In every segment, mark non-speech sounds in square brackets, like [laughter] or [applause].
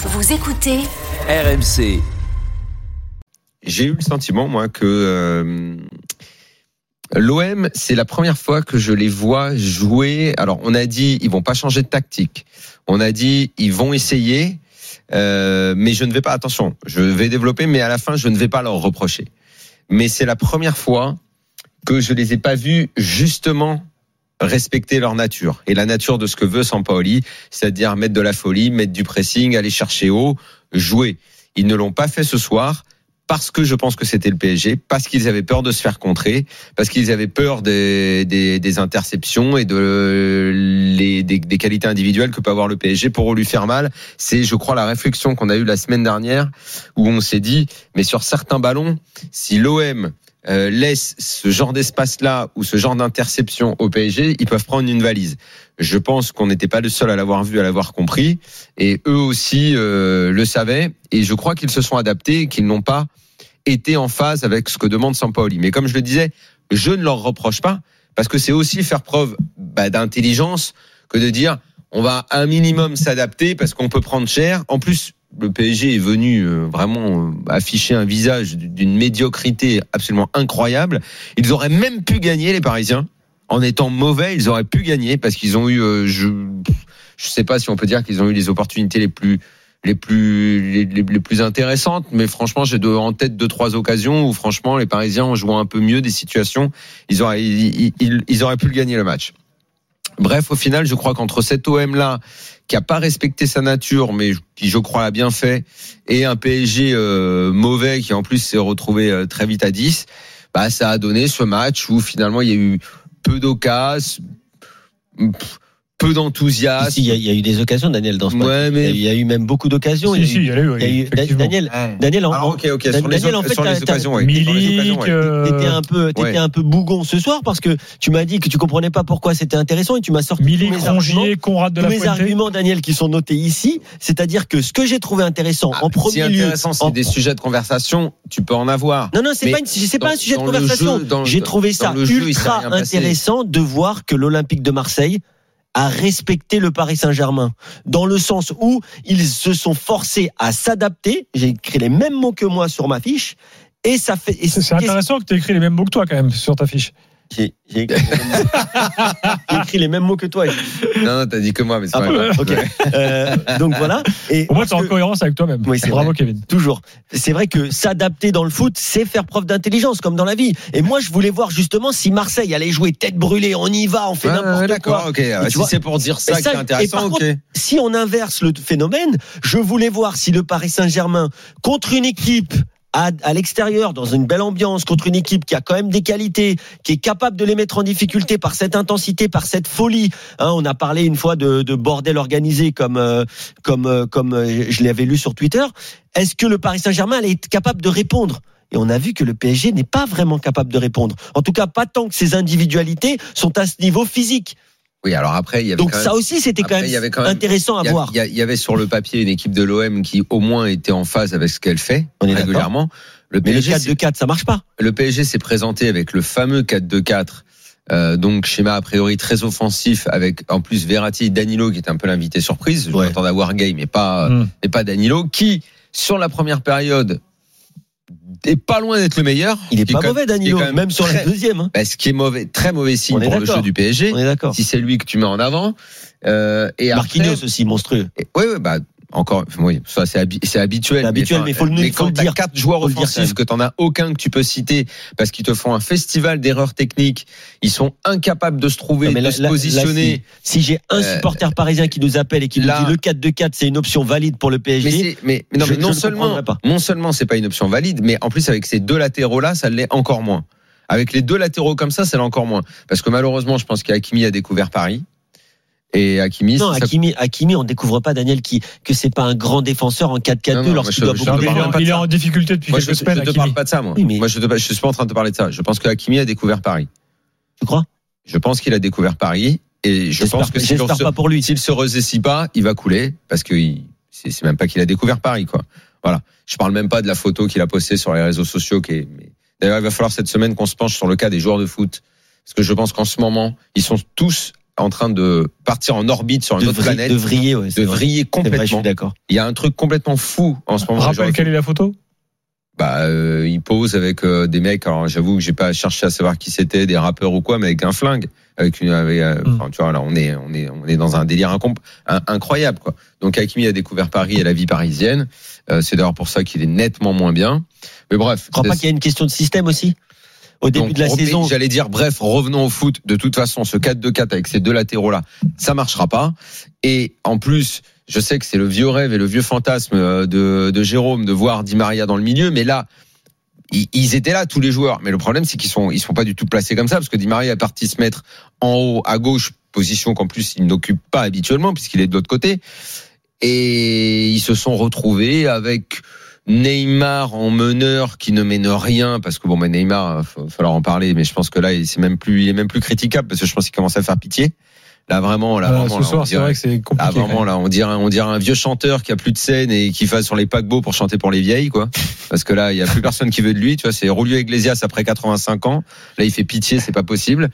Vous écoutez RMC. J'ai eu le sentiment, moi, que euh, l'OM, c'est la première fois que je les vois jouer. Alors, on a dit, ils vont pas changer de tactique. On a dit, ils vont essayer, euh, mais je ne vais pas. Attention, je vais développer, mais à la fin, je ne vais pas leur reprocher. Mais c'est la première fois que je les ai pas vus justement respecter leur nature et la nature de ce que veut Sampaoli, c'est-à-dire mettre de la folie, mettre du pressing, aller chercher haut, jouer. Ils ne l'ont pas fait ce soir parce que je pense que c'était le PSG, parce qu'ils avaient peur de se faire contrer, parce qu'ils avaient peur des, des, des interceptions et de les, des, des qualités individuelles que peut avoir le PSG pour lui faire mal. C'est, je crois, la réflexion qu'on a eue la semaine dernière où on s'est dit, mais sur certains ballons, si l'OM euh, laisse ce genre d'espace-là ou ce genre d'interception au PSG, ils peuvent prendre une valise. Je pense qu'on n'était pas le seul à l'avoir vu, à l'avoir compris, et eux aussi euh, le savaient. Et je crois qu'ils se sont adaptés, qu'ils n'ont pas été en phase avec ce que demande Sampaoli. Mais comme je le disais, je ne leur reproche pas, parce que c'est aussi faire preuve bah, d'intelligence que de dire on va un minimum s'adapter parce qu'on peut prendre cher. En plus, le PSG est venu euh, vraiment euh, afficher un visage d'une médiocrité absolument incroyable. Ils auraient même pu gagner les Parisiens en étant mauvais. Ils auraient pu gagner parce qu'ils ont eu, euh, je, je sais pas si on peut dire qu'ils ont eu les opportunités les plus les plus les, plus intéressantes, mais franchement, j'ai en tête deux trois occasions où franchement les Parisiens ont joué un peu mieux des situations. Ils auraient ils auraient pu le gagner le match. Bref, au final, je crois qu'entre cet OM là qui a pas respecté sa nature, mais qui je crois l'a bien fait, et un PSG euh, mauvais qui en plus s'est retrouvé euh, très vite à 10, bah ça a donné ce match où finalement il y a eu peu d'occasions, peu d'enthousiasme. Si, il y, a- il y a eu des occasions, Daniel, dans ce match. Ouais, Il y a- mais il y a eu même beaucoup d'occasions. Si, Il y a si, eu- il y a eu, il y a eu- effectivement. Daniel, en, les, Daniel, en fait, sur les occasions, ouais. Milik, occasions, ouais. euh, T'étais un peu, t'étais ouais. un peu bougon ce soir parce que tu m'as dit que tu comprenais pas pourquoi c'était intéressant et tu m'as sorti Milik, tous mes arguments, Rongier, Conrad de tous la mes arguments, Daniel, qui sont notés ici. C'est-à-dire que ce que j'ai trouvé intéressant Ah, en premier lieu, intéressant, c'est en- des sujets de conversation, tu peux en avoir. non, non, c'est pas, c'est pas un sujet de conversation. J'ai trouvé ça ultra intéressant de voir que l'Olympique de Marseille a respecté le Paris Saint-Germain dans le sens où ils se sont forcés à s'adapter. J'ai écrit les mêmes mots que moi sur ma fiche et ça fait. c'est intéressant que tu aies écrit les mêmes mots que toi quand même sur ta fiche. J'ai j'ai écrit, j'ai écrit les mêmes mots que toi. Non non, t'as dit que moi, mais c'est Ah, pas grave. Euh, donc voilà. Et Au moins, tu es en cohérence avec toi-même. Oui, c'est Bravo, vrai. Kevin. Toujours. C'est vrai que s'adapter dans le foot, c'est faire preuve d'intelligence, comme dans la vie. Et moi, je voulais voir justement si Marseille allait jouer tête brûlée, on y va, on fait ouais, n'importe D'accord, quoi. ok. Ah, tu Si vois, c'est pour dire ça et qui ça- est et intéressant, par ok. Si on inverse le phénomène, je voulais voir si le Paris Saint-Germain, contre une équipe à, à l'extérieur, dans une belle ambiance, contre une équipe qui a quand même des qualités, qui est capable de les mettre en difficulté par cette intensité, par cette folie. Hein, on a parlé une fois de, de bordel organisé, comme euh, comme euh, comme euh, je l'avais lu sur Twitter. Est-ce que le Paris Saint-Germain être capable de répondre? Et on a vu que le PSG n'est pas vraiment capable de répondre. En tout cas, pas tant que ses individualités sont à ce niveau physique. Oui, alors après, il y avait Donc quand ça même- aussi, c'était quand, quand même- intéressant à voir. Il y, y avait sur le papier une équipe de l'OM qui au moins était en phase avec ce qu'elle fait On est régulièrement. Le Mais le PSG, s'est- 4-2-4, ça marche pas. le PSG s'est présenté avec le fameux 4-2-4. Euh, donc schéma a priori très offensif avec en plus Verratti et Danilo qui est un peu l'invité surprise. Je Ouais. m'attendais à voir Gay mais pas Mm. mais pas Danilo qui sur la première période est pas loin d'être le meilleur. Il est pas mauvais, Danilo, même même sur la deuxième. hein. Bah, ce qui est mauvais, très mauvais signe pour le jeu du PSG. On est d'accord. Si c'est lui que tu mets en avant. Euh, et Marquinhos après, aussi, monstrueux. oui, oui, bah encore, oui, ça c'est habi- c'est habituel. Habituel, mais faut le- mais faut quand t'as dire. quatre joueurs offensifs, que t'en as aucun que tu peux citer parce qu'ils te font un festival d'erreurs techniques, ils sont incapables de se trouver, Non, mais de là- se positionner. là, Si j'ai un Euh, supporter parisien qui nous appelle et qui nous dit le 4-2-4, c'est une option valide pour le PSG. mais, mais non, je- mais non seulement, pas. non seulement c'est pas une option valide, mais en plus avec ces deux latéraux là, ça l'est encore moins. Avec les deux latéraux comme ça, c'est encore moins. Parce que malheureusement, je pense qu'Akimi a découvert Paris. Et Hakimi, Non, c'est ça- Hakimi, Hakimi, on découvre pas, Daniel, qui, que c'est pas un grand défenseur en Non, 4-4-2 non, moi, lorsqu'il je- doit je beaucoup te de il est en difficulté depuis moi, je, quelques je semaines. te Hakimi. parle pas de ça, moi. Oui, mais- Moi, je, te, je suis pas en train de te parler de ça. Je pense que Hakimi a découvert Paris. Tu crois? Je pense qu'il a découvert Paris. Et je pense que s'il j'espère se, pas pour lui. s'il se ressaisit pas, il va couler. Parce que il- c'est c'est même pas qu'il a découvert Paris, quoi. Voilà. Je parle même pas de la photo qu'il a postée sur les réseaux sociaux. Qui est... mais- D'ailleurs, il va falloir cette semaine qu'on se penche sur le cas des joueurs de foot. Parce que je pense qu'en ce moment, ils sont tous en train de partir en orbite sur une De, autre vri- planète. de vriller, ouais. de vrai. vriller C'est vrai, je complètement. suis d'accord. Il y a un truc complètement fou en ce moment. Rappelle quelle est la photo? bah, euh, il pose avec euh, des mecs. Alors, j'avoue que j'ai pas cherché à savoir qui c'était, des rappeurs ou quoi, mais avec un flingue, avec une, avec, euh, Mm. enfin, tu vois, là, on est, on est, on est dans un délire incom- un- incroyable, quoi. Donc, Hakimi a découvert Paris et la vie parisienne. Euh, c'est d'ailleurs pour ça qu'il est nettement moins bien. Mais bref. Tu crois pas qu'il y a une question de système aussi? Au début Donc, de la saison, J'allais dire, bref, revenons au foot. De toute façon, ce 4-2-4 avec ces deux latéraux-là, ça marchera pas. Et en plus, je sais que c'est le vieux rêve et le vieux fantasme euh, de, de Jérôme de voir Di Maria dans le milieu, mais là, ils, ils étaient là tous les joueurs. Mais le problème, c'est qu'ils sont, ils sont pas du tout placés comme ça, parce que Di Maria est parti se mettre en haut à gauche, position qu'en plus il n'occupe pas habituellement puisqu'il est de l'autre côté. Et ils se sont retrouvés avec Neymar en meneur qui ne mène rien parce que bon mais Neymar il va falloir en parler mais je pense que là il c'est même plus il est même plus critiquable parce que je pense qu'il commence à faire pitié. Là vraiment là Euh, vraiment Ce là, on soir, c'est dirait- vrai que c'est compliqué. vraiment là on dirait on dirait un vieux chanteur qui a plus de scène et qui va sur les paquebots pour chanter pour les vieilles quoi. Parce que là il y a plus personne qui veut de lui tu vois c'est Julio Iglesias après 85 ans. Là il fait pitié c'est pas possible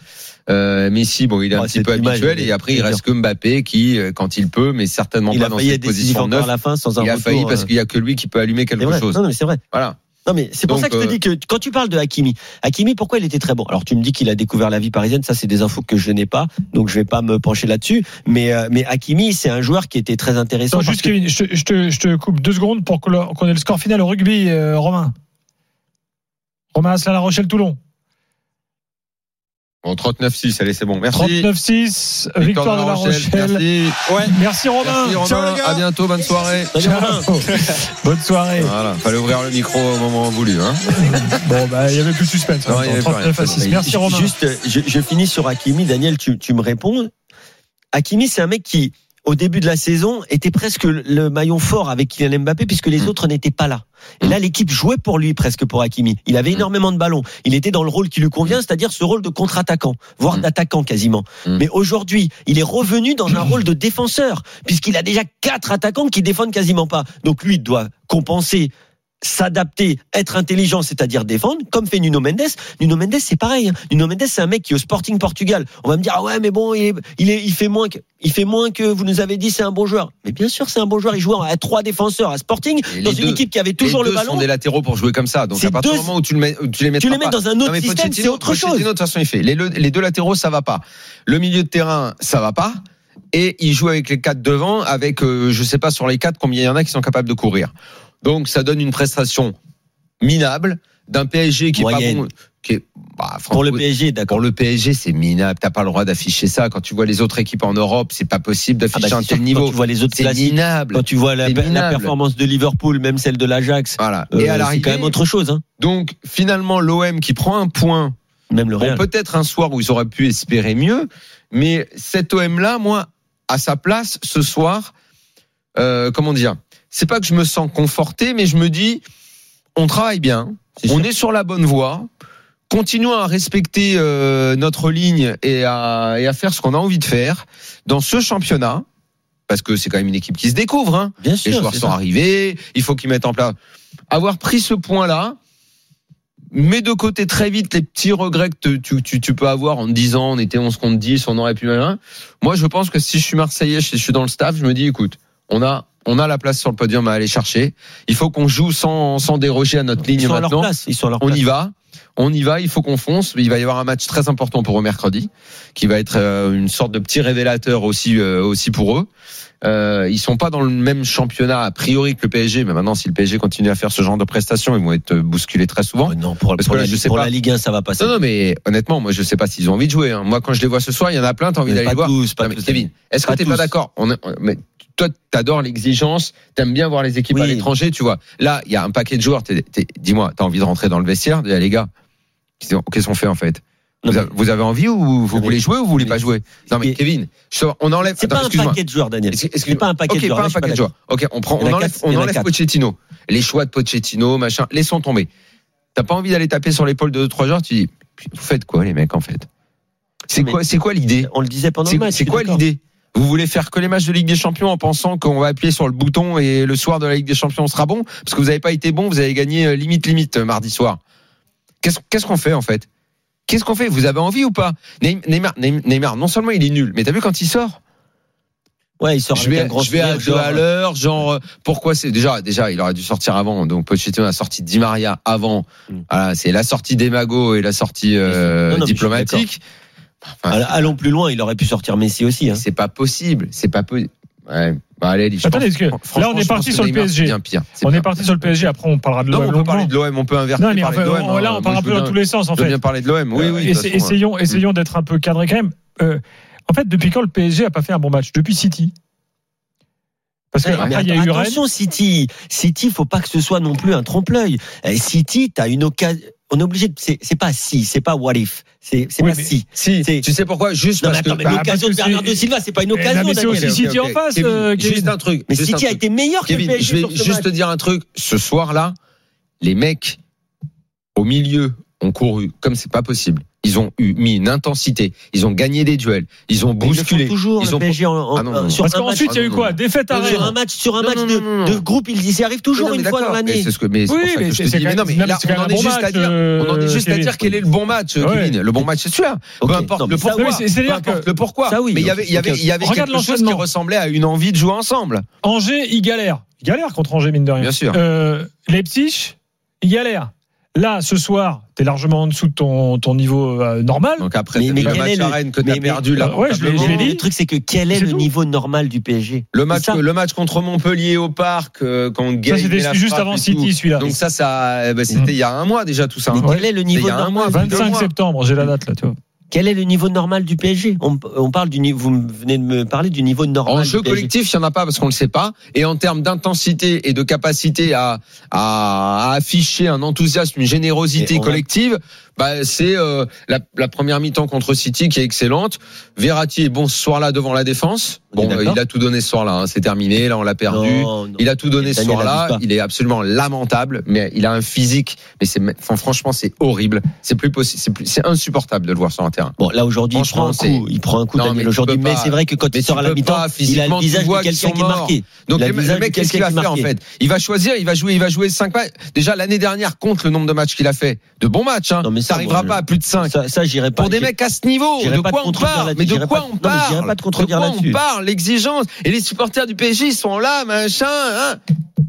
euh, Messi bon il est un petit peu image, habituel et après il reste que Mbappé qui euh, quand il peut mais certainement il pas a dans cette position neuve la fin sans un il a retour, failli parce euh, qu'il y a que lui qui peut allumer quelque vrai. chose Non, mais c'est vrai. voilà Non, mais c'est pour Donc, ça que je te euh, dis que quand tu parles de Hakimi, Hakimi, pourquoi il était très bon? Alors, tu me dis qu'il a découvert la vie parisienne, ça, c'est des infos que je n'ai pas, donc je vais pas me pencher là-dessus. Mais, mais Hakimi, c'est un joueur qui était très intéressant. Parce juste que- Kevin, je te, je, te, je te coupe deux secondes pour qu'on ait le score final au rugby, euh, Romain. Romain Asselin La Rochelle Toulon. Bon, 39-6, allez, c'est bon. Merci. 39-6, victoire de La Rochelle. Merci. Ouais. Merci Romain. Merci Romain. Ciao les gars. À bientôt, bonne soirée. Ciao. [laughs] Bonne soirée. Voilà, fallait ouvrir le micro au moment voulu. Hein. [laughs] Bon, bah, il y avait plus de suspense. Non, il y avait plus 39 à rien. 6. Merci Romain. Juste, je, je finis sur Hakimi. Daniel, tu, tu me réponds. Hakimi, c'est un mec qui, au début de la saison, était presque le- maillon fort avec Kylian Mbappé puisque les Mm. autres n'étaient pas là. Et là, l'équipe jouait pour lui presque pour Hakimi. Il avait Mm. énormément de ballons. Il était dans le rôle qui lui convient, c'est-à-dire ce rôle de contre-attaquant, voire Mm. d'attaquant quasiment. Mm. Mais aujourd'hui, il est revenu dans un [clears throat] rôle de défenseur puisqu'il a déjà quatre attaquants qui défendent quasiment pas. Donc lui il doit compenser s'adapter, être intelligent, c'est-à-dire défendre, comme fait Nuno Mendes. Nuno Mendes, c'est pareil. hein. Nuno Mendes, c'est un mec qui est au Sporting Portugal. On va me dire, ah ouais, mais bon, il, est, il, est, il fait moins que, il fait moins que vous nous avez dit, c'est un bon joueur. Mais bien sûr, c'est un bon joueur. Il joue à trois défenseurs à Sporting, Et dans une deux- équipe qui avait toujours les le deux ballon. sont des latéraux pour jouer comme ça. Donc à partir deux- du moment où tu, le mets, tu les mets Tu les mets dans un autre système, c'est autre chose. de toute façon, il fait. Les, le- les deux latéraux, ça va pas. Le milieu de terrain, ça va pas. Et il joue avec les quatre devant, avec, euh, je sais pas sur les quatre combien il y en a qui sont capables de courir. Donc ça donne une prestation minable d'un PSG qui est pas bon. Qui est, bah, Pour le PSG, d'accord. Pour le PSG, c'est minable. T'as pas le droit d'afficher ça. Quand tu vois les autres équipes en Europe, c'est pas possible Ah d'afficher bah, un c'est sûr tel que Quand niveau. tu vois les autres C'est minable. quand tu vois la, performance de Liverpool, même celle de l'Ajax, Voilà. euh, Et à c'est quand même autre chose. Hein. donc finalement l'OM qui prend un point Même le Bon, peut-être un soir où ils auraient pu espérer mieux, mais cet OM-là, moi, à sa place, ce soir, euh, comment dire, c'est pas que je me sens conforté, mais je me dis, on travaille bien, on sûr. est sur la bonne voie, continuons à respecter euh, notre ligne et à, et à faire ce qu'on a envie de faire dans ce championnat, parce que c'est quand même une équipe qui se découvre, hein. Bien Les sûr. joueurs sont ça. arrivés, il faut qu'ils mettent en place. Avoir pris ce point-là, mets de côté très vite les petits regrets que tu, tu, tu peux avoir en te disant on était 11 contre 10, on aurait pu. Moi, je pense que si je suis Marseillais, si je suis dans le staff, je me dis écoute, on a, on a la place sur le podium à aller chercher. Il faut qu'on joue sans, sans déroger à notre Ils ligne sont à leur maintenant. place. Ils sont à leur On place. y va. On y va, il faut qu'on fonce. Il va y avoir un match très important pour eux mercredi, qui va être euh, une sorte de petit révélateur aussi, euh, aussi pour eux. Euh, ils sont pas dans le même championnat a priori que le PSG, mais maintenant si le PSG continue à faire ce genre de prestations, ils vont être bousculés très souvent. Oh non, pour, Parce pour que là, la, je sais pour pas. la Ligue 1, ça va passer. Non, non, mais honnêtement, moi je sais pas s'ils ont envie de jouer. hein. Moi, quand je les vois ce soir, il y en a plein, t'as envie Mais d'aller voir. tous, pas Non, mais tous. Kevin, est-ce que t'es pas d'accord? On est- on- mais toi, t'adores l'exigence, t'aimes bien voir les équipes à l'étranger, tu vois. Là, il y a un paquet de joueurs. Dis-moi, t'as envie de rentrer dans le vestiaire, les gars, qu'est-ce qu'on fait en fait? Non, Vous, avez, vous avez envie ou vous voulez jouer ou vous voulez pas jouer? Non mais Mais- Kevin, je- on enlève. C'est pas un paquet de joueurs, Daniel. C'est pas un paquet de joueurs. pas Là, un je suis paquet de d'accord. joueurs. Ok, on prend, on enlève, quatre, on. Pochettino. Les choix de Pochettino, machin, laissons tomber. T'as pas envie d'aller taper sur l'épaule de deux trois joueurs, tu dis, vous faites quoi les mecs en fait? C'est quoi, c'est quoi l'idée? On le disait pendant le match. c'est quoi l'idée? Vous voulez faire que les matchs de Ligue des Champions en pensant qu'on va appuyer sur le bouton et le soir de la Ligue des Champions on sera bon parce que vous n'avez pas été bon, vous avez gagné euh, limite limite euh, mardi soir. Qu'est-ce qu'on fait en fait? Qu'est-ce qu'on fait? Vous avez envie ou pas? Neymar, Neymar, non seulement il est nul, mais t'as vu quand il sort? Ouais, il sort je avec vais, un grand je vais à genre, à l'heure, genre euh, pourquoi c'est déjà déjà il aurait dû sortir avant donc Pochettino a sorti Di Maria avant. Mm. Voilà, c'est la sortie d'Emago et la sortie euh, Non, non, diplomatique. Enfin, Allons- Allons plus loin, il aurait pu sortir Messi aussi. Hein. c'est pas possible, c'est pas possible. Ouais. Bah, allez, je Attendez, pense- que- là, on est parti sur le PSG. bien pire. On bien est parti sur le PSG, après on parlera de l'OM. on peut parler de l'OM, on peut inverser. Non, mais enfin, de on- là, hein. on part un peu dans tous les sens, en fait. bien parler de l'OM. Oui, oui. façon, essayons, essayons d'être un peu cadré quand même. Euh, en fait, depuis quand le PSG a pas fait un bon match? Depuis City. Parce que Ouais, après, il y a eu Rennes. attention, City. City, faut pas que ce soit non plus un trompe-l'œil. Euh, City, t'as une occasion. On est obligé de. C'est pas si, c'est pas what if. C'est Oui, pas si. Si, tu sais pourquoi? Juste Non, parce que. attends, mais bah, l'occasion de que Bernardo Silva, c'est pas une Eh, occasion. mais c'est Daniel. aussi ok, City en face, Kevin, euh. Juste un truc. Mais City a été meilleur que le PSG je vais juste te dire un truc. Ce soir-là, les mecs au milieu ont couru comme c'est pas possible. Ils ont eu mis une intensité. Ils ont gagné des duels. Ils ont Mais ils bousculé. toujours Ils le ont PSG en, en- Ah non, non, sur Parce un match. qu'ensuite, il y a eu non, quoi. Défaite à sur un match, sur un Non, match non, de, non, non, de groupe, ils y arrivent toujours Non, mais une fois dans mais l'année. C'est ce que, mais c'est Oui, pour ça mais que je te dis. Mais non, mais là, quand on en est juste à dire, euh, on en est juste à dire quel est le bon match, Ouais. Kevin. Le bon match, c'est celui-là. Peu importe le pourquoi. le pourquoi. Ça, oui, Mais il y avait, il y avait, ok. il y avait Regarde quelque chose qui ressemblait à une envie de jouer ensemble. Angers, il galère. Il galère contre Angers, mine de rien. Bien sûr. Euh, Leipzig, il galère. Là, ce soir, t'es largement en dessous de ton, ton niveau euh, normal. Donc après, Mais- mais le match à Rennes que mais- t'as mais- perdu là. Euh, ouais, je dit. Le truc, c'est que quel est le tout. niveau normal du PSG Le match, le match contre Montpellier au parc, euh, quand Ça, c'était juste avant City, celui-là. Donc ça, ça, eh ben, c'était Mhm. il y a un mois déjà tout ça. Mais hein. quel est le niveau il y a un mois, normal du 25 PSG septembre, j'ai la date là, tu vois. Quel est le niveau normal du PSG on, on parle du niveau. Vous venez de me parler du niveau normal. En du jeu PSG. collectif, il n'y en a pas parce qu'on ne le sait pas. Et en termes d'intensité et de capacité à, à, à afficher un enthousiasme, une générosité collective, bah, c'est euh, la, la première mi-temps contre City qui est excellente. Verratti est bon ce soir-là devant la défense. Bon, euh, il a tout donné ce soir-là. hein. C'est terminé. Là, on l'a perdu. Non, non. Il a tout donné ce soir-là. pas. Il est absolument lamentable, mais il a un physique. Mais c'est, enfin, franchement, c'est horrible. C'est plus possible. C'est plus, c'est insupportable de le voir sur un terrain. Bon, là aujourd'hui, il prend un coup. Il prend un coup, Non, mais Daniel, aujourd'hui. Mais pas. c'est vrai que quand il sort à la mi-temps, pas, il a le visage de quelqu'un qui est marqué. Donc le, mec, qu'est-ce qu'il va faire en fait? Il va choisir, il va jouer, il va jouer 5 matchs. Déjà l'année dernière, compte le nombre de matchs qu'il a fait. De bons matchs, hein. Ça n'arrivera pas à plus de 5. Ça, ça j'irai pas. Pour des mecs à ce niveau, de quoi on parle? Mais de quoi on parle? pas te contredire De quoi on parle? L'exigence. Et les supporters du PSG, ils sont là, machin. Hein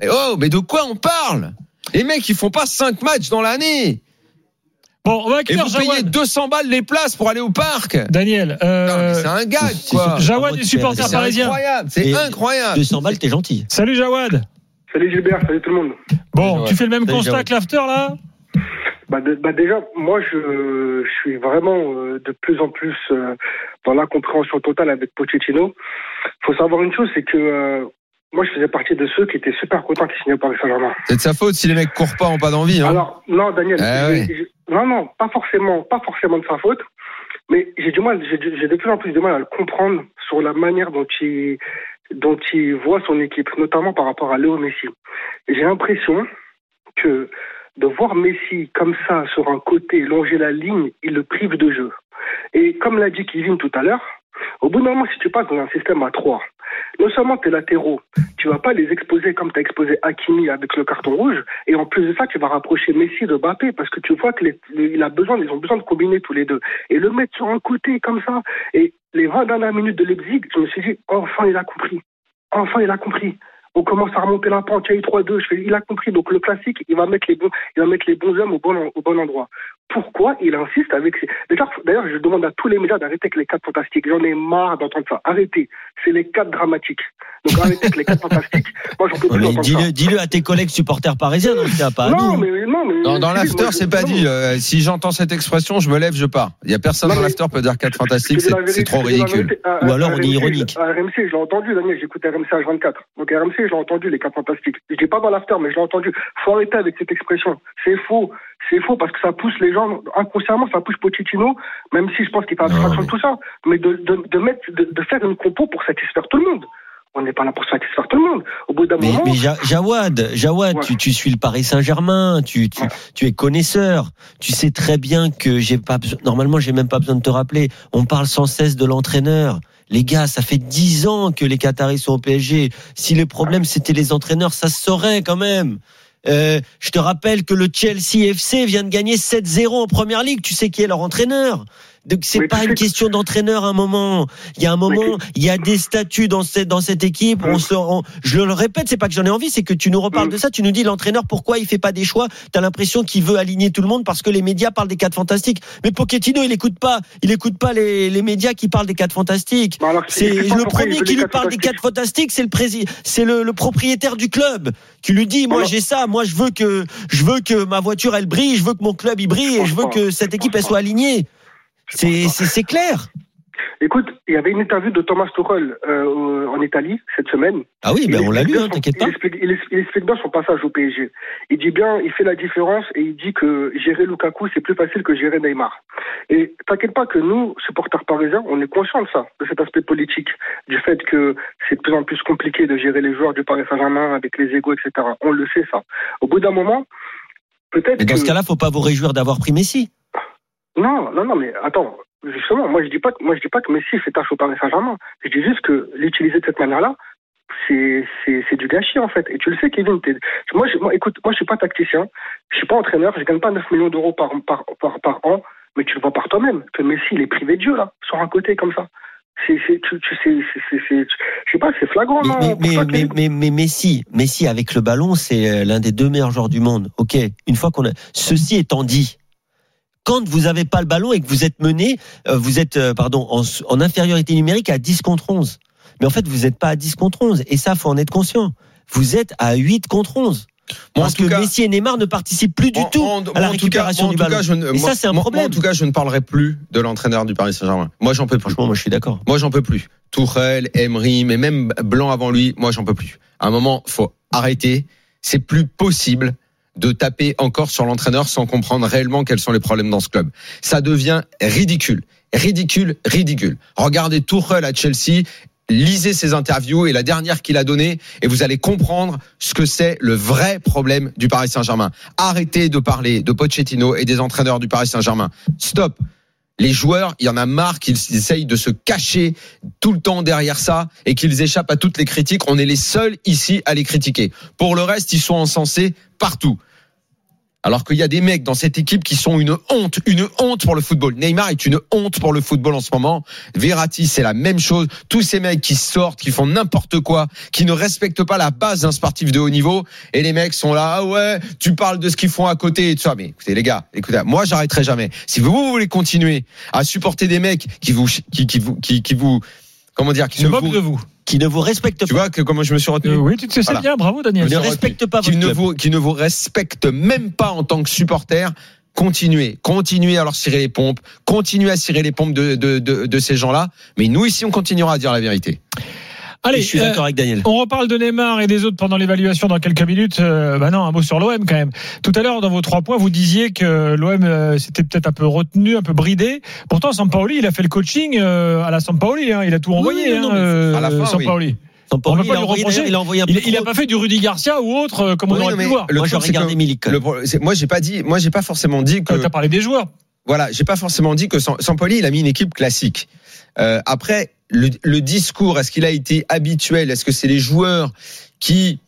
Mais oh, mais de quoi on parle? Les mecs, ils font pas 5 matchs dans l'année. Bon, on va Et vous payez Jawad. 200 balles les places pour aller au parc? Daniel, euh, c'est un gag, c'est quoi. Jawad tu supporter C'est parisien. incroyable. C'est Et- incroyable. 200 balles, t'es gentil. Salut Jawad. Salut Gilbert, salut tout le monde. Bon, tu fais le même Salut, constat Jawad. que l'after là? Bah, de- bah déjà, moi, je, je suis vraiment euh, de plus en plus euh, dans l'incompréhension totale avec Pochettino. faut savoir une chose, c'est que euh, moi, je faisais partie de ceux qui étaient super contents qu'il signe au Paris Saint-Germain. C'est de sa faute si les mecs courent pas, ont pas d'envie. Hein. Alors, non, Daniel, Ah je- non, non, pas forcément, pas forcément de sa faute, mais j'ai du mal, j'ai j'ai de plus en plus de mal à le comprendre sur la manière dont il, dont il voit son équipe, notamment par rapport à Léo Messi. J'ai l'impression que de voir Messi comme ça sur un côté longer la ligne, il le prive de jeu. Et comme l'a dit Kevin tout à l'heure, au bout d'un moment, si tu passes dans un système à 3, non seulement tes latéraux, tu vas pas les exposer comme tu as exposé Hakimi avec le carton rouge, et en plus de ça, tu vas rapprocher Messi de Mbappé parce que tu vois qu'il a besoin, ils ont besoin de combiner tous les deux. Et le mettre sur un côté comme ça, et les 20 dernières minutes de Leipzig, je me suis dit, enfin il a compris. Enfin il a compris. On commence à remonter la pente, il y a eu 3-2, je fais, il a compris. Donc le classique, il va mettre les bons, il va mettre les bons hommes au bon, au bon endroit. Pourquoi il insiste avec ces... D'ailleurs, d'ailleurs, je demande à tous les médias d'arrêter avec les quatre fantastiques. J'en ai marre d'entendre ça. Arrêtez. C'est les quatre dramatiques. Donc arrêtez avec les quatre fantastiques. Moi, j'en peux plus ça. dis-le, à tes collègues supporters parisiens, dans ce cas, pas à Non, mais non, mais Non, dans Philippe, l'after, c'est pas non. dit. Euh, si j'entends cette expression, je me lève, je pars. Il y a personne Non, dans l'after peut dire 4 fantastiques, c'est trop ridicule. À- Ou alors on est ironique. À RMC, je l'ai entendu, Daniel, j'écoute RMC à 24. Donc RMC, je l'ai entendu, les quatre fantastiques. Je dis pas dans l'after, mais je l'ai entendu. Faut arrêter avec cette expression. C'est faux. C'est faux parce que ça pousse les gens inconsciemment, ça pousse Pochettino, même si je pense qu'il fait abstraction de tout ça, mais de, de, de mettre, de, de faire une compo pour satisfaire tout le monde. On n'est pas là pour satisfaire tout le monde. Au bout d'un Mais, moment, mais Ja- Jawad, Jawad, Ouais. tu, tu suis le Paris Saint-Germain, tu, tu, Ouais. tu es connaisseur, tu sais très bien que j'ai pas besoin, normalement j'ai même pas besoin de te rappeler, on parle sans cesse de l'entraîneur. Les gars, ça fait dix ans que les Qataris sont au PSG. Si le problème c'était les entraîneurs, ça se saurait quand même. Euh, je te rappelle que le Chelsea FC vient de gagner 7-0 en première ligue. Tu sais qui est leur entraîneur? Donc c'est tu pas une que- question d'entraîneur à un moment. Il y a un moment, il y a des statuts dans cette dans cette équipe. On Hum. se, on- je le répète, c'est pas que j'en ai envie, c'est que tu nous reparles Hum. de ça. Tu nous dis l'entraîneur pourquoi il fait pas des choix? T'as l'impression qu'il veut aligner tout le monde parce que les médias parlent des quatre fantastiques. Mais Pochettino, il écoute pas, il écoute pas les, les médias qui parlent des quatre fantastiques. bah C'est le premier qui lui parle des quatre fantastiques, c'est le président, c'est le, le propriétaire du club qui lui dit moi j'ai ça, moi je veux que je veux que ma voiture elle brille, je veux que mon club il brille et je veux que cette équipe elle soit alignée. C'est clair. Écoute, il y avait une interview de Thomas Tuchel euh, en Italie cette semaine. Ah oui, ben on l'a lu, hein, t'inquiète pas. Il explique, il explique- il explique bien son passage au PSG. Il dit bien, il fait la différence et il dit que gérer Lukaku, c'est plus facile que gérer Neymar. Et t'inquiète pas que nous, supporters parisiens, on est conscients de ça, de cet aspect politique, du fait que c'est de plus en plus compliqué de gérer les joueurs du Paris Saint-Germain avec les égos, etc. On le sait, ça. Au bout d'un moment, peut-être Mais dans que... ce cas-là, faut pas vous réjouir d'avoir pris Messi. Non, non, non, mais attends. Justement, moi je dis pas, que- moi je dis pas que Messi fait tâche au Paris Saint-Germain. Je dis juste que l'utiliser de cette manière-là, c'est du gâchis en fait. Et tu le sais, Kevin. t'es- Moi, je, moi, écoute, moi je suis pas tacticien, je suis pas entraîneur, je gagne pas 9 millions d'euros par, par par par an, mais tu le vois par toi-même que Messi il est privé de jeu là, sur un côté comme ça. C'est c'est tu, tu c'est je sais pas, c'est flagrant. Mais, mais, mais, mais, mais Messi, Messi avec le ballon, c'est euh, l'un des deux meilleurs joueurs du monde. Ok, une fois qu'on a. Ceci étant dit, quand vous avez pas le ballon et que vous êtes mené, euh, vous êtes euh, pardon en, en infériorité numérique à 10 contre 11. Mais en fait, vous n'êtes pas à 10 contre 11 et ça faut en être conscient. Vous êtes à 8 contre 11. Moi, en Parce que cas- Messi et Neymar ne participent plus du En- tout en- à la cas- récupération du ballon. cas, je ne- et moi- ça, c'est un problème. moi, en tout cas, je ne parlerai plus de l'entraîneur du Paris Saint-Germain. Moi, j'en peux plus. Franchement, moi, je suis d'accord. Moi, j'en peux plus. Tourelle, Emery, mais même Blanc avant lui, moi, j'en peux plus. À un moment, faut arrêter. C'est plus possible de taper encore sur l'entraîneur sans comprendre réellement quels sont les problèmes dans ce club. Ça devient ridicule. Ridicule, ridicule. Regardez Tourelle à Chelsea. Lisez ses interviews et la dernière qu'il a donnée et vous allez comprendre ce que c'est le vrai problème du Paris Saint-Germain. Arrêtez de parler de Pochettino et des entraîneurs du Paris Saint-Germain. Stop. Les joueurs, il y en a marre qu'ils essayent de se cacher tout le temps derrière ça et qu'ils échappent à toutes les critiques. On est les seuls ici à les critiquer. Pour le reste, ils sont encensés partout. Alors qu'il y a des mecs dans cette équipe qui sont une honte, une honte pour le football. Neymar est une honte pour le football en ce moment. Verratti, c'est la même chose. Tous ces mecs qui sortent, qui font n'importe quoi, qui ne respectent pas la base d'un sportif de haut niveau. Et les mecs sont là, ah ouais, tu parles de ce qu'ils font à côté et tout ça. Mais écoutez, les gars, écoutez, moi, j'arrêterai jamais. Si vous, vous voulez continuer à supporter des mecs qui vous, qui, vous, qui vous, comment dire, qui moque vous, de vous. Qui ne vous respectent tu pas. vois que comment je me suis retenu? Euh, oui, tu te sais Voilà. bien, bravo Daniel. Ne respecte pas qui votre ne club. vous qui ne vous respectent même pas en tant que supporter. Continuez, continuez à leur cirer les pompes, continuez à cirer les pompes de, de, de, de ces gens-là. Mais nous ici, on continuera à dire la vérité. Allez, je suis euh, d'accord avec Daniel. On reparle de Neymar et des autres pendant l'évaluation dans quelques minutes. Euh, bah non, un mot sur l'OM quand même. Tout à l'heure, dans vos trois points, vous disiez que l'OM euh, s'était peut-être un peu retenu, un peu bridé. Pourtant, Sampaoli, il a fait le coaching euh, à la Sampaoli. Hein. Il a tout envoyé, oui, non, hein, euh, à la fin, oui. Sampaoli. Sampaoli, on peut pas il, a lui envoyé, il a envoyé un peu Il, il a trop. pas fait du Rudy Garcia ou autre, comme on Oui, aurait pu voir. le Moi, Milik. le c'est- moi, j'ai pas dit, moi, j'ai pas forcément dit que, Tu as parlé des joueurs. voilà, j'ai pas forcément dit que Sam- Sampoli, il a mis une équipe classique. Euh, après, le, le discours, est-ce qu'il a été habituel? Est-ce que c'est les joueurs qui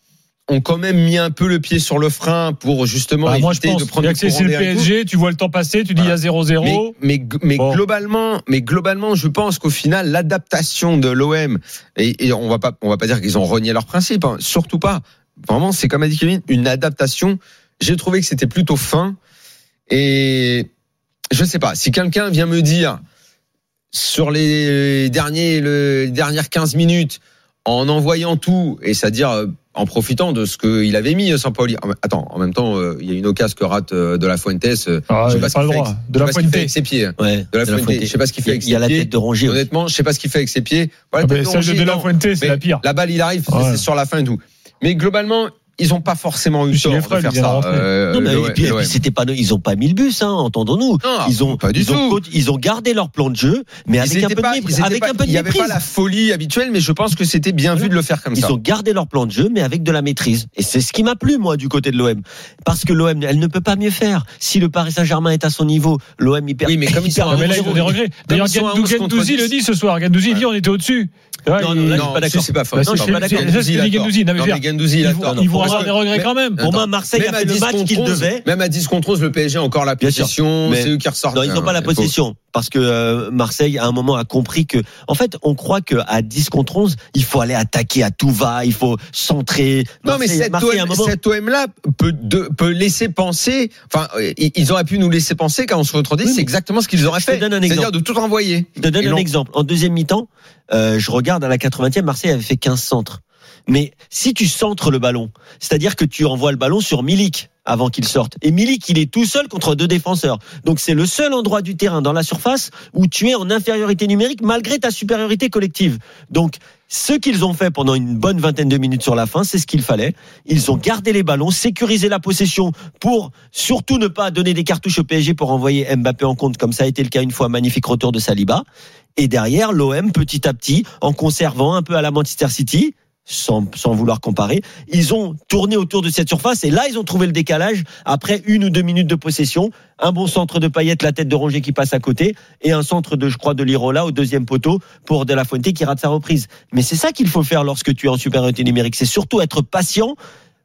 ont quand même mis un peu le pied sur le frein pour justement Bah, moi, je éviter pense. de prendre que c'est le PSG, tu vois le temps passer, tu dis il y a 0-0. Mais, mais, mais Bon. globalement, mais globalement, je pense qu'au final, l'adaptation de l'OM et, et on va pas, on va pas dire qu'ils ont renié leurs principes, hein, surtout pas. Vraiment, c'est comme a dit Kevin, une adaptation. J'ai trouvé que c'était plutôt fin et je sais pas si quelqu'un vient me dire sur les derniers, le, les dernières 15 minutes en envoyant tout et c'est-à-dire euh, en profitant de ce qu'il avait mis euh, Sampaoli. En- Attends, en même temps, euh, il y a une occasion que rate euh, de la Fuentes. euh, Ah, je sais pas le droit. De la sais pas ce qu'il fait Fuente. avec ses pieds. Ouais, De la Fuente. Je sais pas ce qu'il fait avec Il y a ses la pieds. tête de Rongier. Honnêtement, je sais pas ce qu'il fait avec ses pieds. Voilà, Ah, de Celle de De La. Fuente, c'est la pire. La balle, il arrive, Ouais. c'est sur la fin et tout. Mais globalement, ils ont pas forcément eu tort de faire ils ça. euh, Non, mais l'OM. et puis, et puis c'était pas, ils ont pas mis le bus, hein, entendons-nous. Ils ont, pas du ils ont, tout. co- ils ont gardé leur plan de jeu, mais Ils avec un peu pas- de ils mépris. Avec pas- un peu de Il n'y avait pas la folie habituelle, mais je pense que c'était bien vu de le faire comme Ils ça. ont gardé leur plan de jeu, mais avec de la maîtrise. Et c'est ce qui m'a plu, moi, du côté de l'OM. Parce que l'OM, elle ne peut pas mieux faire. Si le Paris Saint-Germain est à son niveau, l'OM, il perd. Oui, mais comme ils il perd mais là, ils ont des regrets. D'ailleurs, ils sont à Gendou- 11 contre Gendouzi 10. le dit ce soir. Gendouzi dit on était au-dessus. Non, non, là, je suis non, pas d'accord. c'est pas faux. Bah, c'est c'est- pas c'est- Gendouzi, non, mais Non, je Gendouzi, il a tort. ils vont avoir des regrets quand même. Pour moi, Marseille a fait le 10 match qu'il 11, devait. Même à 10 contre 11, le PSG a encore la possession. Mais- C'est eux qui ressortent. Non, ils n'ont pas la possession parce que euh, Marseille à un moment a compris que en fait on croit que à 10 contre 11 il faut aller attaquer à tout va il faut centrer Non, mais Marseille- cet Marseille, à un OM, moment- cet OM là peut, laisser penser. Enfin, ils auraient pu nous laisser penser qu'en se retrouve Oui, c'est exactement ce qu'ils auraient je fait. donne un C'est-à-dire de tout envoyer. Je te donne un non. exemple. En deuxième mi-temps, je regarde à la 80e, Marseille avait fait 15 centres. Mais si tu centres le ballon, c'est-à-dire que tu envoies le ballon sur Milik avant qu'il sorte. Et Milik, il est tout seul contre deux défenseurs. Donc c'est le seul endroit du terrain dans la surface où tu es en infériorité numérique malgré ta supériorité collective. Donc ce qu'ils ont fait pendant une bonne vingtaine de minutes sur la fin, c'est ce qu'il fallait. Ils ont gardé les ballons, sécurisé la possession pour surtout ne pas donner des cartouches au PSG pour envoyer Mbappé en compte, comme ça a été le cas une fois, magnifique retour de Saliba. Et derrière, l'OM, petit à petit, en conservant un peu à la Manchester City, sans, vouloir comparer, ils ont tourné autour de cette surface et là, ils ont trouvé le décalage après une ou deux minutes de possession. Un bon centre de paillettes, la tête de Rongier qui passe à côté et un centre de, je crois, de Lirola au deuxième poteau pour De La qui rate sa reprise. Mais c'est ça qu'il faut faire lorsque tu es en supériorité numérique. C'est surtout être patient,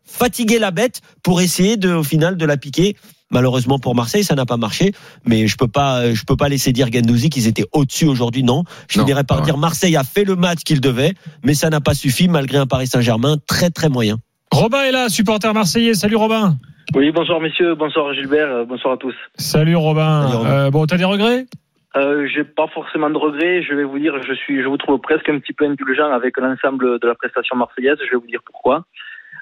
fatiguer la bête pour essayer de, au final, de la piquer. Malheureusement pour Marseille, ça n'a pas marché, mais je peux pas, je peux pas laisser dire Gendouzi qu'ils étaient au-dessus aujourd'hui, non. Je Non, finirais par pas dire Marseille a fait le match qu'il devait, mais ça n'a pas suffi malgré un Paris Saint-Germain très très moyen. Robin est là, supporter marseillais. Salut Robin. Oui, bonsoir messieurs, bonsoir Gilbert, euh, bonsoir à tous. Salut Robin. Salut, Robin. Euh, bon, t'as des regrets? Euh, j'ai pas forcément de regrets, je vais vous dire, je suis, je vous trouve presque un petit peu indulgent avec l'ensemble de la prestation marseillaise, je vais vous dire pourquoi.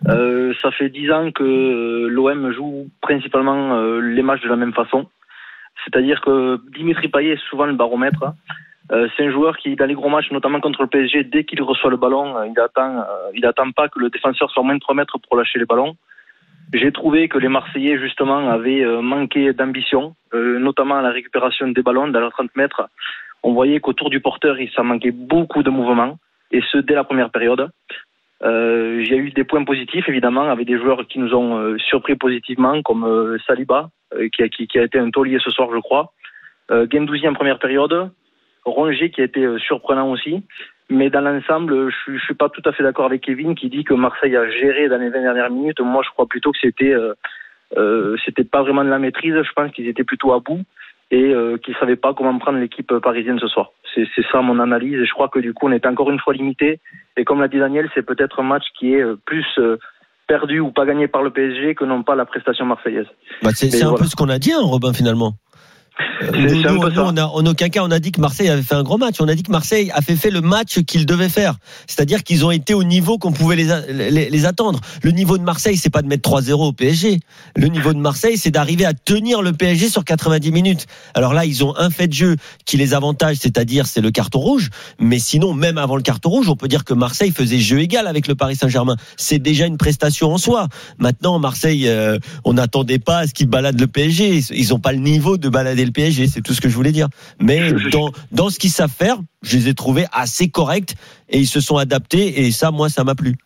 Euh, ça fait dix ans que euh, l'OM joue principalement euh, les matchs de la même façon. C'est-à-dire que Dimitri Payet est souvent le baromètre. Euh, c'est un joueur qui, dans les gros matchs, notamment contre le PSG, dès qu'il reçoit le ballon, il attend, il attend pas que le défenseur soit moins de 3 mètres pour lâcher les ballons. J'ai trouvé que les Marseillais, justement, avaient manqué d'ambition, notamment à la récupération des ballons dans les 30 mètres. On voyait qu'autour du porteur, il s'en manquait beaucoup de mouvements, et ce, dès la première période. Euh, il eu des points positifs, évidemment, avec des joueurs qui nous ont euh, surpris positivement, comme euh, Saliba, euh, qui, a, qui, qui a été un taulier ce soir, je crois. Euh, Gendouzi en première période. Rongier qui a été euh, surprenant aussi. Mais dans l'ensemble, je je suis pas tout à fait d'accord avec Kevin qui dit que Marseille a géré dans les 20 dernières minutes. Moi, je crois plutôt que c'était euh, c'était pas vraiment de la maîtrise. Je pense qu'ils étaient plutôt à bout et euh, qu'ils savaient pas comment prendre l'équipe parisienne ce soir. C'est ça mon analyse. Et je crois que du coup, on est encore une fois limité. Et comme l'a dit Daniel, c'est peut-être un match qui est euh, plus euh, perdu ou pas gagné par le PSG que non pas la prestation marseillaise. Bah, c'est un voilà. peu ce qu'on a dit, hein, Robin, finalement. Euh, Nous, nous, nous, on a, en aucun cas, on a dit que Marseille avait fait un gros match. On a dit que Marseille avait fait le match qu'il devait faire. C'est-à-dire qu'ils ont été au niveau qu'on pouvait les, a- les, les attendre. Le niveau de Marseille, c'est pas de mettre 3-0 au PSG. Le niveau de Marseille, c'est d'arriver à tenir le PSG sur 90 minutes. Alors là, ils ont un fait de jeu qui les avantage, c'est-à-dire c'est le carton rouge. Mais sinon, même avant le carton rouge, on peut dire que Marseille faisait jeu égal avec le Paris Saint-Germain. C'est déjà une prestation en soi. Maintenant, Marseille, euh, on n'attendait pas à ce qu'ils baladent le PSG. Ils n'ont pas le niveau de balader le PSG, c'est tout ce que je voulais dire. Mais dans, dans ce qu'ils savent faire, je les ai trouvés assez corrects et ils se sont adaptés et ça, moi, ça m'a plu.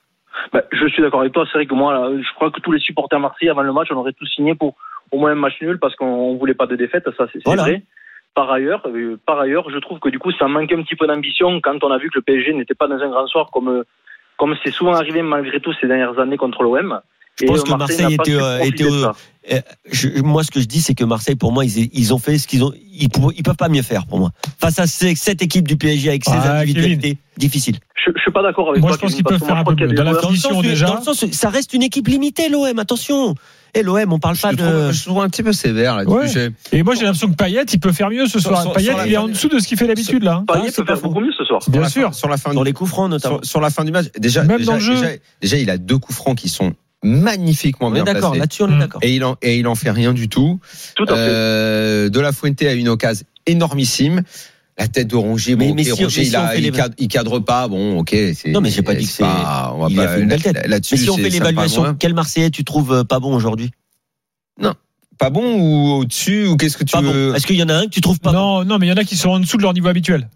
Bah, je suis d'accord avec toi. C'est vrai que moi, là, je crois que tous les supporters marseillais avant le match, on aurait tous signé pour au moins un match nul parce qu'on voulait pas de défaite. Ça, c'est Voilà. vrai. Par ailleurs, euh, par ailleurs, je trouve que du coup, ça manque un petit peu d'ambition quand on a vu que le PSG n'était pas dans un grand soir comme euh, comme c'est souvent arrivé malgré tout ces dernières années contre l'OM. Je pense que Marseille pas était, euh, au-. Euh, je- moi, ce que je dis, c'est que Marseille, pour moi, ils, ils ont fait ce qu'ils ont. Ils, ils peuvent pas mieux faire, pour moi. Face à ces- cette équipe du PSG avec ses Ah, individualités, difficile. Je, je suis pas d'accord avec Moi, toi. je pense qu'ils peuvent faire un peu mieux. Dans la où, déjà. dans le sens où ça reste une équipe limitée, l'OM. Attention. Et l'OM, on parle Je pas de. trouve, je trouve un petit peu sévère là-dessus. Ouais. Et moi, j'ai l'impression que Payet, il peut faire mieux ce soir. sur- Payet, sur il est en dessous de ce qu'il fait d'habitude, là. hein. Payet Ah, peut faire beaucoup mieux ce soir. Bien sûr. sur la fin Dans du- les coups francs, notamment. sur, la fin du match, déjà, Même déjà, dans le jeu. déjà, déjà, il a deux coups francs qui sont magnifiquement On est bien d'accord. placés. Là-dessus, on est Mm. d'accord. Et il en et il en fait rien du tout. Tout à fait. Euh, de la Fuente a une occasion énormissime. la tête de Rongier, Mais- bon, mais ok, si- Rongier, mais si il, a- cadre, il cadre pas, bon, ok. c'est- Non, mais j'ai pas dit que c'est- pas- on va il pas- a fait une belle tête. là- Là-dessus, Mais si on fait l'évaluation, quel Marseillais tu trouves euh, pas bon aujourd'hui? Pas bon ou au-dessus ou qu'est-ce que tu Pas veux? Bon. Est-ce qu'il y en a un que tu trouves pas bon? Non, non, mais il y en a qui sont en dessous de leur niveau habituel.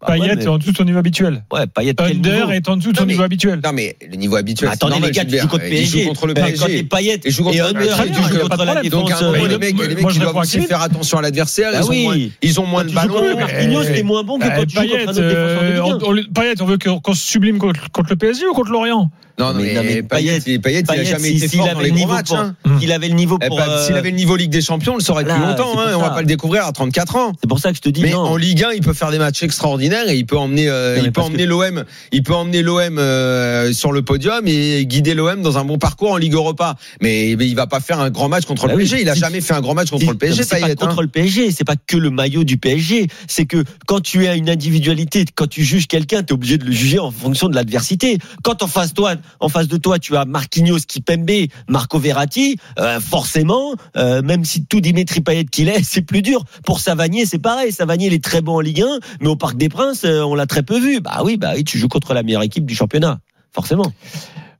Bah ouais, Payet mais- est en dessous de son niveau habituel. Ouais, Payet, Under est en dessous de son mais- niveau habituel. Non, mais le niveau habituel. Bah, c'est Attendez normal, les gars, tu joues contre PSG. joue contre le Ben, Quand PSG. t'es Payet joue contre et le Under, PSG, tu joues contre la Donc, défense. à un moment, les mecs, les doivent aussi faire attention à l'adversaire. Bah Ils, ont oui. moins- ils ont moins Quand de ballons. Marquinhos, t'es moins bon que Eh, quand tu joues contre Payet, un autre défenseur de euh, Ligue 1. on- Payet, veut qu'on se sublime contre, contre le PSG ou contre l'Orient? Non, non, Mais- mais, mais Payet, il- Payet, il a Payet, jamais si- été s'il fort avait dans le les gros niveau matchs. pour- hein. S'il avait le niveau Eh pour. ben, euh, S'il avait le niveau Ligue des Champions, on le saurait depuis longtemps. hein, On va pas le découvrir à 34 ans. C'est pour ça que je te dis Mais non. en Ligue 1, il peut faire des matchs extraordinaires et il peut emmener, euh, Non, il peut emmener l'OM, il peut emmener l'OM euh, sur le podium et guider l'OM dans un bon parcours en Ligue Europa. Mais, il va pas faire un grand match contre Bah le oui, PSG. Il a si- jamais fait un grand match contre Si- le PSG. C'est Payet, pas hein. contre le PSG, c'est pas que le maillot du PSG. C'est que quand tu as une individualité, quand tu juges quelqu'un, tu es obligé de le juger en fonction de l'adversité. Quand en face, toi, en face de toi, tu as Marquinhos, Kipembe, Marco Verratti, euh, forcément, euh, même si tout Dimitri Payet qu'il est, [laughs] c'est plus dur. Pour Savanier, c'est pareil. Savanier, il est très bon en Ligue 1, mais au Parc des Princes, euh, on l'a très peu vu. Bah oui, bah oui, tu joues contre la meilleure équipe du championnat, forcément.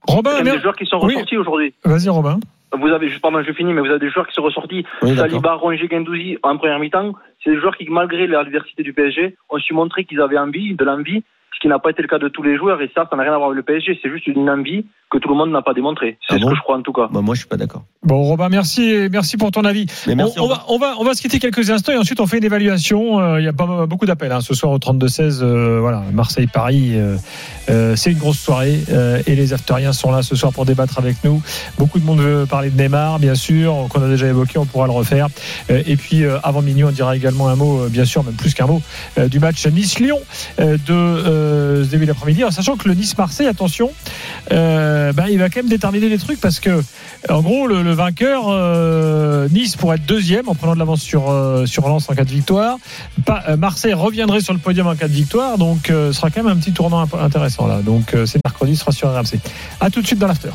Robin, Il y a des joueurs qui sont Oui. ressortis aujourd'hui. vas-y Robin. Vous avez, juste pardon, je finis, mais vous avez des joueurs qui sont ressortis. Oui. Saliba, Rongier, Gendouzi en première mi-temps. C'est des joueurs qui, malgré l'adversité du PSG, ont su montrer qu'ils avaient envie, de l'envie, qui n'a pas été le cas de tous les joueurs. Et ça, ça n'a rien à voir avec le PSG. C'est juste une envie que tout le monde n'a pas démontré. C'est Ah ce bon que je crois en tout cas. Bah, moi, je suis pas d'accord. Bon Robin, merci, merci pour ton avis. Mais On, merci, on va, on va, on va se quitter quelques instants et ensuite on fait une évaluation. Euh, Il y a pas beaucoup d'appels hein, ce soir au 32-16. euh, voilà, Marseille-Paris, euh, euh, c'est une grosse soirée euh, et les Afteriens sont là ce soir pour débattre avec nous. Beaucoup de monde veut parler de Neymar, bien sûr, qu'on a déjà évoqué, on pourra le refaire. Euh, et puis euh, avant minuit, on dira également un mot, euh, bien sûr, même plus qu'un mot, euh, du match Nice-Lyon euh, de euh, ce début d'après-midi. En sachant que le Nice-Marseille, attention, euh, ben, il va quand même déterminer les trucs parce que en gros, le, vainqueur euh, Nice pourrait être deuxième en prenant de l'avance sur sur Lens en cas de victoire. Marseille reviendrait sur le podium en cas de victoire, donc ce sera quand même un petit tournant intéressant là. Donc c'est mercredi, ce sera sur RMC. À tout de suite dans l'after.